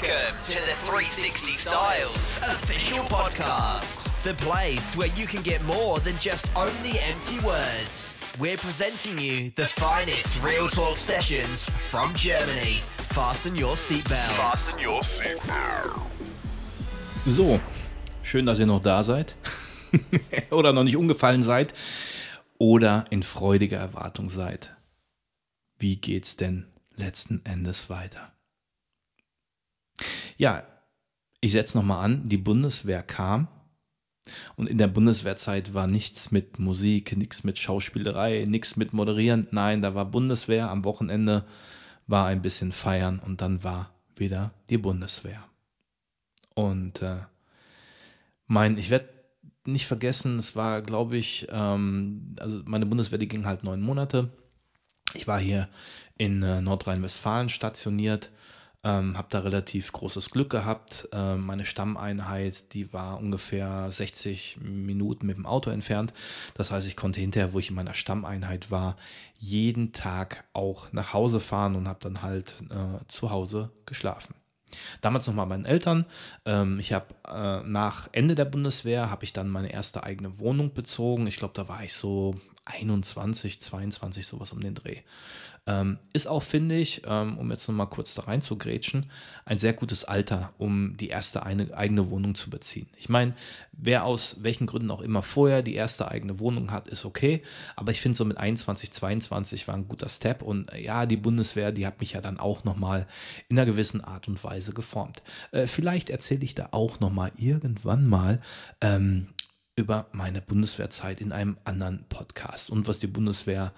Welcome to the 360 Styles official podcast, the place where you can get more than just only empty words. We're presenting you the finest real talk sessions from Germany. Fasten your seatbelt. Fasten your seatbelt. So, schön, dass ihr noch da seid. oder noch nicht umgefallen seid. Oder in freudiger Erwartung seid. Wie geht's denn letzten Endes weiter? Ja, ich setze nochmal an, die Bundeswehr kam und in der Bundeswehrzeit war nichts mit Musik, nichts mit Schauspielerei, nichts mit Moderieren. Nein, da war Bundeswehr. Am Wochenende war ein bisschen feiern und dann war wieder die Bundeswehr. Und äh, mein, ich werde nicht vergessen, es war, glaube ich, ähm, also meine Bundeswehr, die ging halt neun Monate. Ich war hier in äh, Nordrhein-Westfalen stationiert ähm, habe da relativ großes Glück gehabt. Ähm, meine Stammeinheit, die war ungefähr 60 Minuten mit dem Auto entfernt. Das heißt, ich konnte hinterher, wo ich in meiner Stammeinheit war, jeden Tag auch nach Hause fahren und habe dann halt äh, zu Hause geschlafen. Damals noch mal meinen Eltern. Ähm, ich habe äh, nach Ende der Bundeswehr habe ich dann meine erste eigene Wohnung bezogen. Ich glaube, da war ich so 21, 22, sowas um den Dreh. Ähm, ist auch, finde ich, ähm, um jetzt nochmal kurz da rein zu grätschen, ein sehr gutes Alter, um die erste eine, eigene Wohnung zu beziehen. Ich meine, wer aus welchen Gründen auch immer vorher die erste eigene Wohnung hat, ist okay. Aber ich finde so mit 21, 22 war ein guter Step. Und äh, ja, die Bundeswehr, die hat mich ja dann auch nochmal in einer gewissen Art und Weise geformt. Äh, vielleicht erzähle ich da auch nochmal irgendwann mal ähm, über meine Bundeswehrzeit in einem anderen Podcast und was die Bundeswehr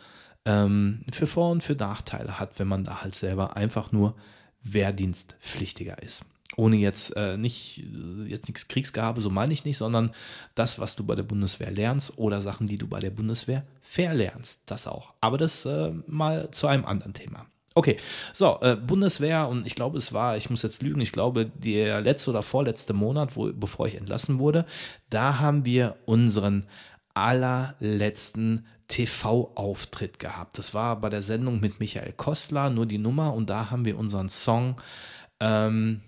ähm, für Vor- und für Nachteile hat, wenn man da halt selber einfach nur Wehrdienstpflichtiger ist. Ohne jetzt äh, nicht jetzt nichts Kriegsgehabe, so meine ich nicht, sondern das, was du bei der Bundeswehr lernst oder Sachen, die du bei der Bundeswehr verlernst, das auch. Aber das äh, mal zu einem anderen Thema. Okay, so, äh, Bundeswehr und ich glaube, es war, ich muss jetzt lügen, ich glaube, der letzte oder vorletzte Monat, wo, bevor ich entlassen wurde, da haben wir unseren allerletzten TV-Auftritt gehabt. Das war bei der Sendung mit Michael Kostler, nur die Nummer, und da haben wir unseren Song ähm,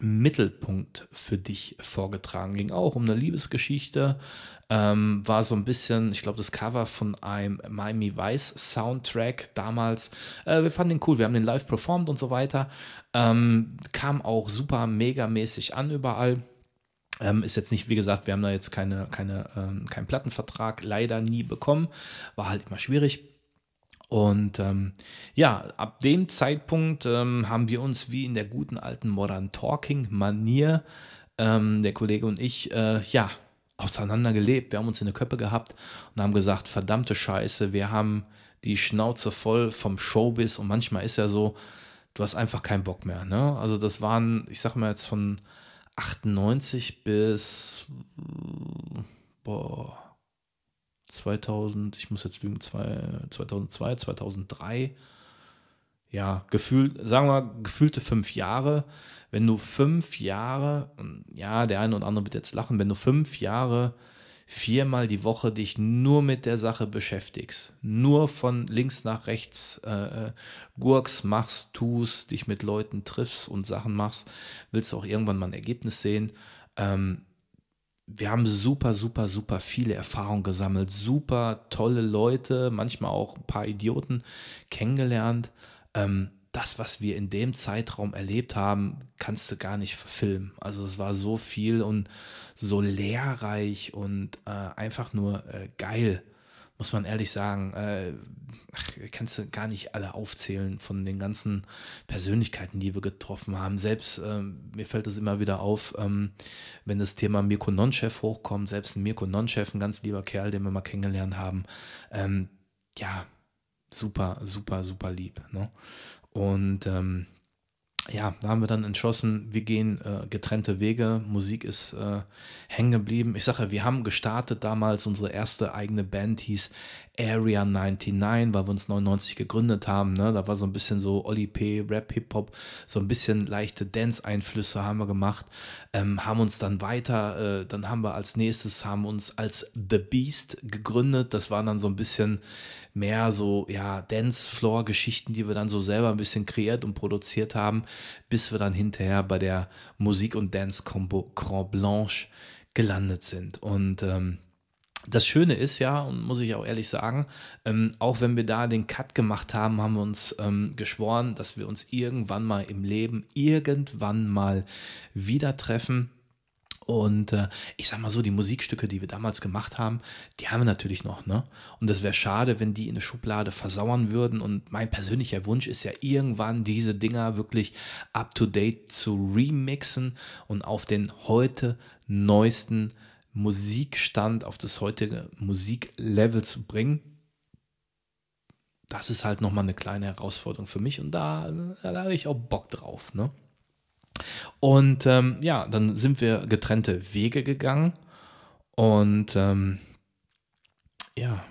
Mittelpunkt für dich vorgetragen. Ging auch um eine Liebesgeschichte. Ähm, war so ein bisschen, ich glaube, das Cover von einem Miami Vice Soundtrack damals. Äh, wir fanden den cool, wir haben den live performt und so weiter. Ähm, kam auch super megamäßig an überall. Ähm, ist jetzt nicht, wie gesagt, wir haben da jetzt keine, keine, ähm, keinen Plattenvertrag leider nie bekommen. War halt immer schwierig. Und ähm, ja, ab dem Zeitpunkt ähm, haben wir uns wie in der guten alten Modern Talking-Manier, ähm, der Kollege und ich, äh, ja, auseinandergelebt. Wir haben uns in der Köppe gehabt und haben gesagt, verdammte Scheiße, wir haben die Schnauze voll vom Showbiz und manchmal ist ja so, du hast einfach keinen Bock mehr. Ne? Also das waren, ich sag mal jetzt von 98 bis boah, 2000, ich muss jetzt lügen, 2002, 2003, ja, gefühlt, sagen wir gefühlte fünf Jahre. Wenn du fünf Jahre, ja, der eine oder andere wird jetzt lachen, wenn du fünf Jahre viermal die Woche dich nur mit der Sache beschäftigst, nur von links nach rechts äh, äh, Gurks machst, tust, dich mit Leuten triffst und Sachen machst, willst du auch irgendwann mal ein Ergebnis sehen. Ähm, wir haben super, super, super viele Erfahrungen gesammelt, super tolle Leute, manchmal auch ein paar Idioten kennengelernt. Ähm, das, was wir in dem Zeitraum erlebt haben, kannst du gar nicht verfilmen. Also es war so viel und so lehrreich und äh, einfach nur äh, geil, muss man ehrlich sagen. Äh, ach, kannst du gar nicht alle aufzählen von den ganzen Persönlichkeiten, die wir getroffen haben. Selbst äh, mir fällt es immer wieder auf, ähm, wenn das Thema Mirko Nonchef hochkommt, selbst ein Mirko Nonchef, ein ganz lieber Kerl, den wir mal kennengelernt haben. Ähm, ja, super, super, super lieb. Ne? Und ähm, ja, da haben wir dann entschlossen, wir gehen äh, getrennte Wege. Musik ist äh, hängen geblieben. Ich sage, wir haben gestartet damals, unsere erste eigene Band hieß Area 99, weil wir uns 99 gegründet haben. Ne? Da war so ein bisschen so Oli P, Rap, Hip-Hop, so ein bisschen leichte Dance-Einflüsse haben wir gemacht. Ähm, haben uns dann weiter, äh, dann haben wir als nächstes, haben uns als The Beast gegründet. Das war dann so ein bisschen mehr so, ja, Dance-Floor-Geschichten, die wir dann so selber ein bisschen kreiert und produziert haben. Bis wir dann hinterher bei der Musik- und Dance-Combo Grand Blanche gelandet sind. Und ähm, das Schöne ist ja, und muss ich auch ehrlich sagen, ähm, auch wenn wir da den Cut gemacht haben, haben wir uns ähm, geschworen, dass wir uns irgendwann mal im Leben, irgendwann mal wieder treffen. Und äh, ich sag mal so, die Musikstücke, die wir damals gemacht haben, die haben wir natürlich noch, ne? Und es wäre schade, wenn die in eine Schublade versauern würden. Und mein persönlicher Wunsch ist ja irgendwann, diese Dinger wirklich up to date zu remixen und auf den heute neuesten Musikstand, auf das heutige Musiklevel zu bringen. Das ist halt nochmal eine kleine Herausforderung für mich und da, da habe ich auch Bock drauf, ne? Und ähm, ja, dann sind wir getrennte Wege gegangen. Und ähm, ja,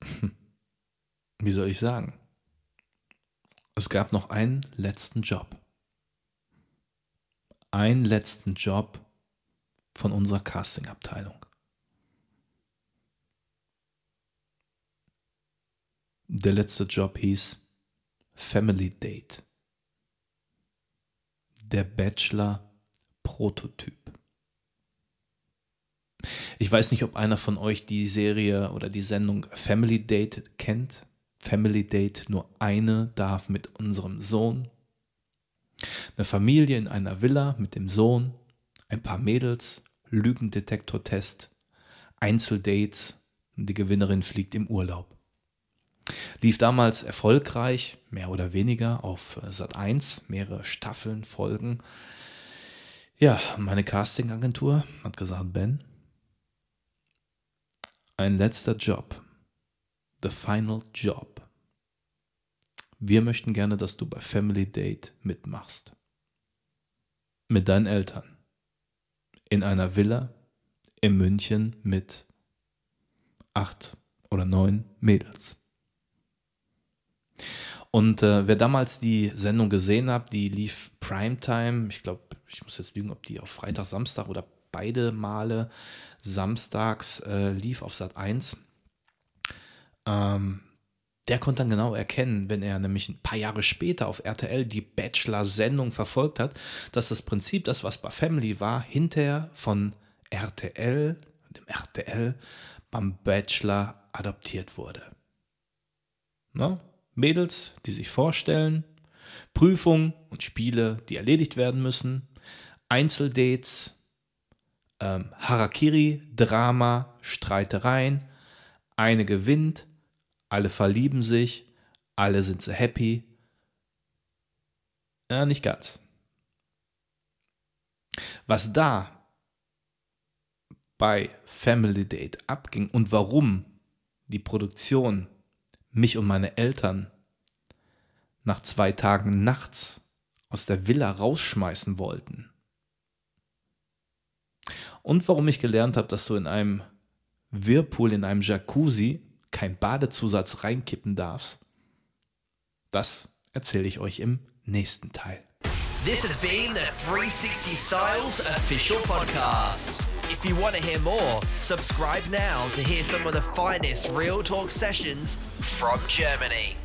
wie soll ich sagen? Es gab noch einen letzten Job. Einen letzten Job von unserer Casting-Abteilung. Der letzte Job hieß Family Date der Bachelor-Prototyp. Ich weiß nicht, ob einer von euch die Serie oder die Sendung Family Date kennt. Family Date, nur eine darf mit unserem Sohn. Eine Familie in einer Villa mit dem Sohn, ein paar Mädels, Lügendetektor-Test, Einzeldates und die Gewinnerin fliegt im Urlaub. Lief damals erfolgreich, mehr oder weniger, auf Sat 1, mehrere Staffeln, Folgen. Ja, meine Castingagentur hat gesagt, Ben, ein letzter Job, the final job. Wir möchten gerne, dass du bei Family Date mitmachst. Mit deinen Eltern. In einer Villa in München mit acht oder neun Mädels. Und äh, wer damals die Sendung gesehen hat, die lief Primetime. Ich glaube, ich muss jetzt lügen, ob die auf Freitag, Samstag oder beide Male samstags äh, lief auf Sat 1. Ähm, der konnte dann genau erkennen, wenn er nämlich ein paar Jahre später auf RTL die Bachelor-Sendung verfolgt hat, dass das Prinzip, das was bei Family war, hinterher von RTL, dem RTL, beim Bachelor adoptiert wurde. No? Mädels, die sich vorstellen, Prüfungen und Spiele, die erledigt werden müssen, Einzeldates, ähm, Harakiri, Drama, Streitereien, eine gewinnt, alle verlieben sich, alle sind so happy. Ja, nicht ganz. Was da bei Family Date abging und warum die Produktion mich und meine Eltern nach zwei Tagen nachts aus der Villa rausschmeißen wollten. Und warum ich gelernt habe, dass du in einem Whirlpool, in einem Jacuzzi kein Badezusatz reinkippen darfst, das erzähle ich euch im nächsten Teil. This has been the 360 Styles official podcast. If you want to hear more, subscribe now to hear some of the finest Real Talk sessions from Germany.